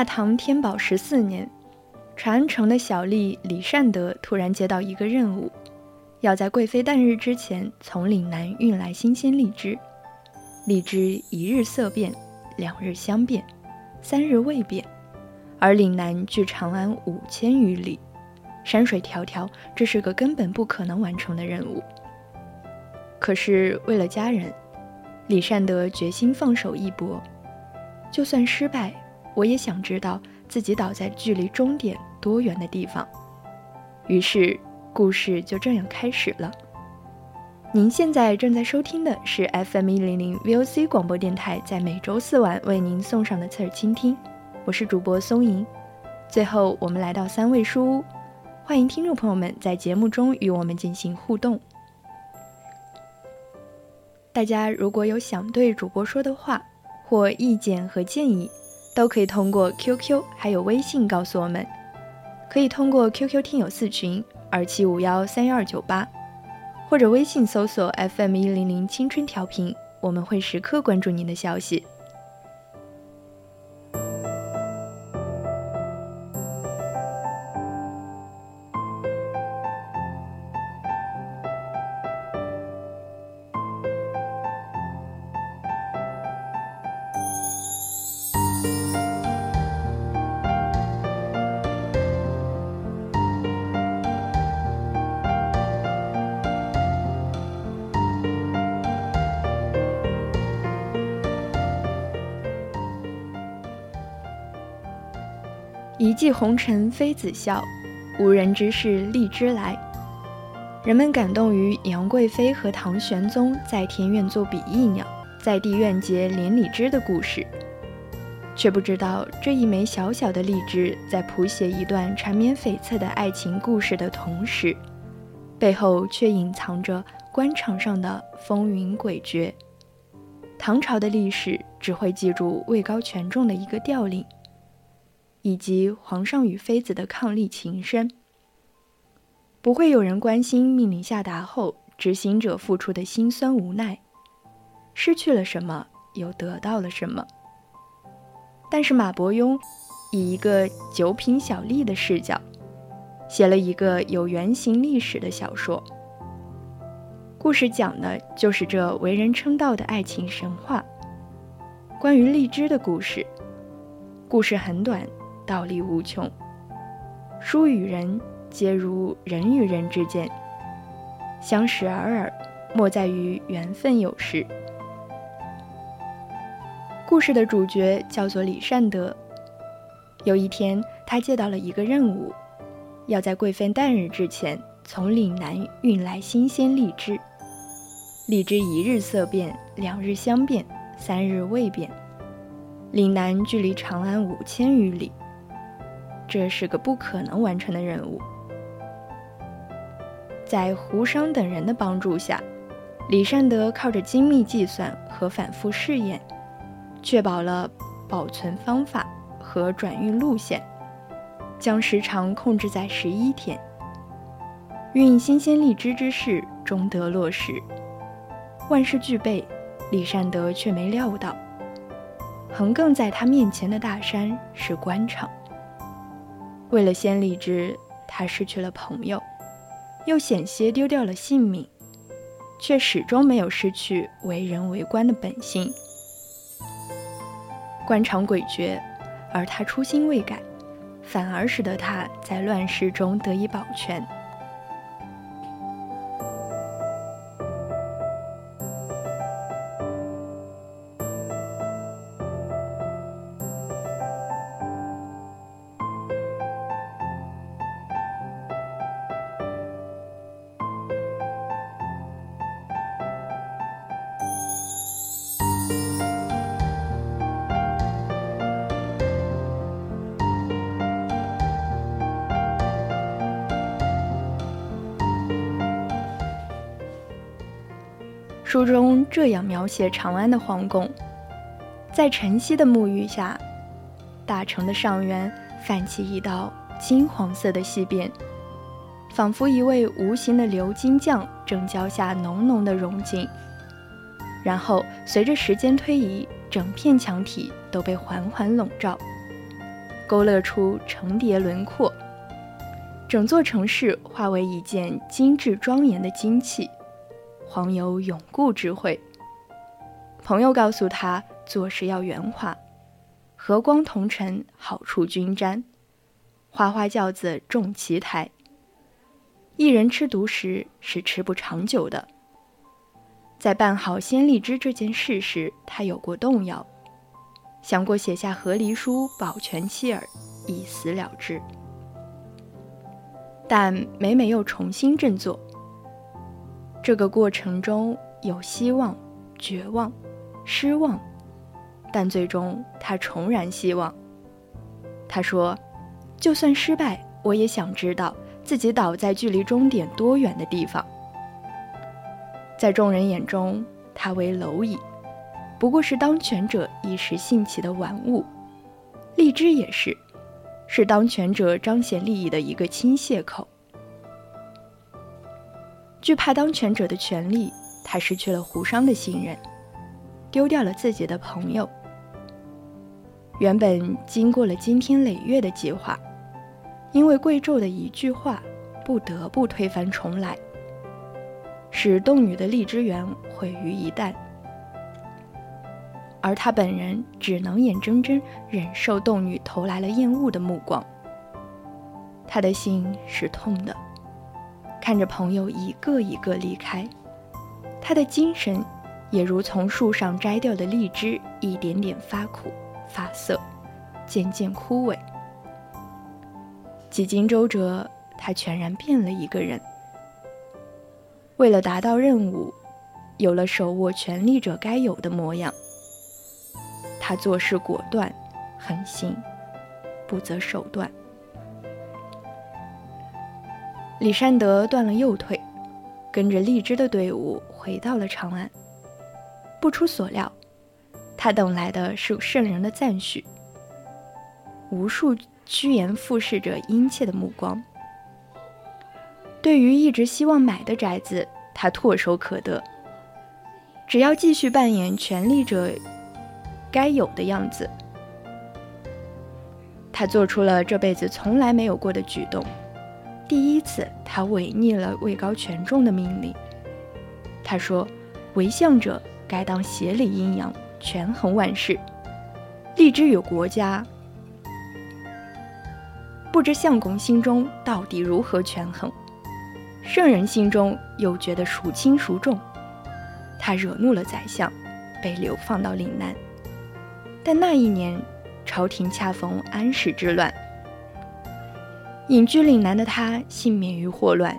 大唐天宝十四年，长安城的小吏李善德突然接到一个任务，要在贵妃诞日之前从岭南运来新鲜荔枝。荔枝一日色变，两日香变，三日味变，而岭南距长安五千余里，山水迢迢，这是个根本不可能完成的任务。可是为了家人，李善德决心放手一搏，就算失败。我也想知道自己倒在距离终点多远的地方，于是故事就这样开始了。您现在正在收听的是 FM 一零零 VOC 广播电台，在每周四晚为您送上的侧耳倾听，我是主播松莹。最后，我们来到三味书屋，欢迎听众朋友们在节目中与我们进行互动。大家如果有想对主播说的话或意见和建议，都可以通过 QQ 还有微信告诉我们，可以通过 QQ 听友四群二七五幺三幺二九八，或者微信搜索 FM 一零零青春调频，我们会时刻关注您的消息。一骑红尘妃子笑，无人知是荔枝来。人们感动于杨贵妃和唐玄宗在天愿做比翼鸟，在地愿结连理枝的故事，却不知道这一枚小小的荔枝，在谱写一段缠绵悱恻的爱情故事的同时，背后却隐藏着官场上的风云诡谲。唐朝的历史只会记住位高权重的一个调令。以及皇上与妃子的伉俪情深，不会有人关心命令下达后执行者付出的辛酸无奈，失去了什么又得到了什么。但是马伯庸以一个九品小吏的视角，写了一个有原型历史的小说。故事讲的就是这为人称道的爱情神话，关于荔枝的故事。故事很短。道理无穷，书与人皆如人与人之间，相识尔尔，莫在于缘分有时。故事的主角叫做李善德。有一天，他接到了一个任务，要在贵妃诞日之前从岭南运来新鲜荔枝。荔枝一日色变，两日香变，三日味变。岭南距离长安五千余里。这是个不可能完成的任务。在胡商等人的帮助下，李善德靠着精密计算和反复试验，确保了保存方法和转运路线，将时长控制在十一天。运新鲜荔枝之事终得落实，万事俱备，李善德却没料到，横亘在他面前的大山是官场。为了先立之，他失去了朋友，又险些丢掉了性命，却始终没有失去为人为官的本性。官场诡谲，而他初心未改，反而使得他在乱世中得以保全。书中这样描写长安的皇宫：在晨曦的沐浴下，大城的上缘泛起一道金黄色的细边，仿佛一位无形的鎏金匠正浇下浓浓的溶金。然后随着时间推移，整片墙体都被缓缓笼罩，勾勒出层叠轮廓，整座城市化为一件精致庄严的金器。黄有永固智慧。朋友告诉他，做事要圆滑，和光同尘，好处均沾。花花轿子重奇台，一人吃独食是吃不长久的。在办好先荔枝这件事时，他有过动摇，想过写下和离书保全妻儿，一死了之，但每每又重新振作。这个过程中有希望、绝望、失望，但最终他重燃希望。他说：“就算失败，我也想知道自己倒在距离终点多远的地方。”在众人眼中，他为蝼蚁，不过是当权者一时兴起的玩物；荔枝也是，是当权者彰显利益的一个倾泻口。惧怕当权者的权力，他失去了胡商的信任，丢掉了自己的朋友。原本经过了惊天累月的计划，因为贵胄的一句话，不得不推翻重来，使洞女的荔枝园毁于一旦。而他本人只能眼睁睁忍受洞女投来了厌恶的目光。他的心是痛的。看着朋友一个一个离开，他的精神也如从树上摘掉的荔枝，一点点发苦、发涩，渐渐枯萎。几经周折，他全然变了一个人。为了达到任务，有了手握权力者该有的模样。他做事果断、狠心，不择手段。李善德断了右腿，跟着荔枝的队伍回到了长安。不出所料，他等来的是圣人的赞许，无数趋炎附势者殷切的目光。对于一直希望买的宅子，他唾手可得，只要继续扮演权力者该有的样子。他做出了这辈子从来没有过的举动。第一次，他违逆了位高权重的命令。他说：“为相者该当协理阴阳，权衡万事。立之于国家，不知相公心中到底如何权衡？圣人心中又觉得孰轻孰重？他惹怒了宰相，被流放到岭南。但那一年，朝廷恰逢安史之乱。”隐居岭南的他幸免于祸乱，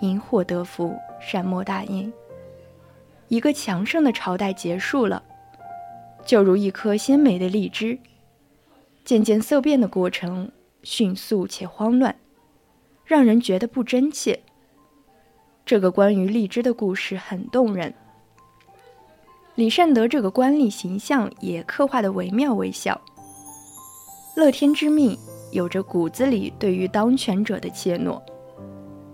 因祸得福，善莫大焉。一个强盛的朝代结束了，就如一颗鲜美的荔枝，渐渐色变的过程迅速且慌乱，让人觉得不真切。这个关于荔枝的故事很动人。李善德这个官吏形象也刻画的惟妙惟肖，乐天之命。有着骨子里对于当权者的怯懦，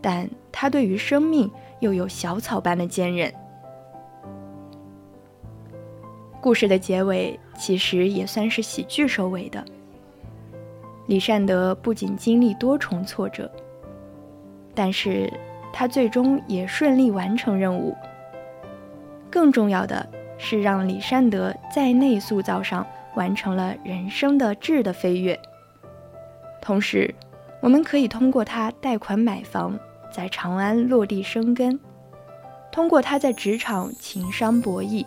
但他对于生命又有小草般的坚韧。故事的结尾其实也算是喜剧收尾的。李善德不仅经历多重挫折，但是他最终也顺利完成任务。更重要的是，让李善德在内塑造上完成了人生的质的飞跃。同时，我们可以通过他贷款买房，在长安落地生根；通过他在职场情商博弈，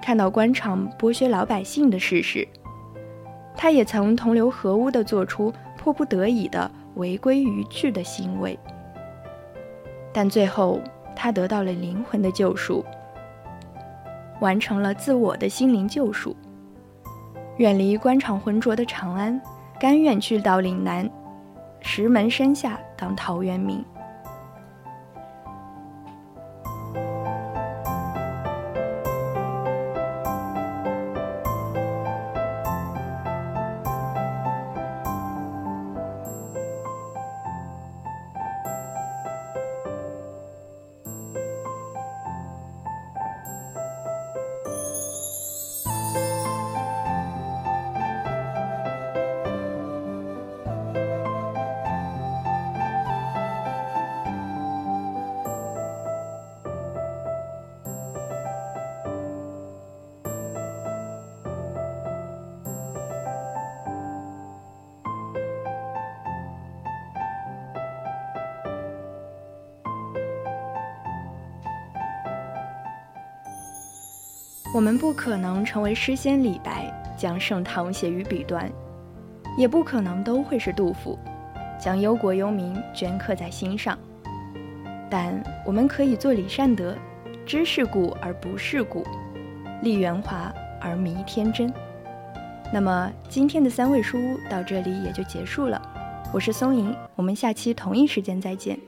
看到官场剥削老百姓的事实。他也曾同流合污地做出迫不得已的违规逾矩的行为，但最后他得到了灵魂的救赎，完成了自我的心灵救赎，远离官场浑浊的长安。甘愿去到岭南，石门山下当陶渊明。我们不可能成为诗仙李白，将盛唐写于笔端；也不可能都会是杜甫，将忧国忧民镌刻在心上。但我们可以做李善德，知世故而不世故，立圆滑而迷天真。那么今天的三味书屋到这里也就结束了。我是松莹，我们下期同一时间再见。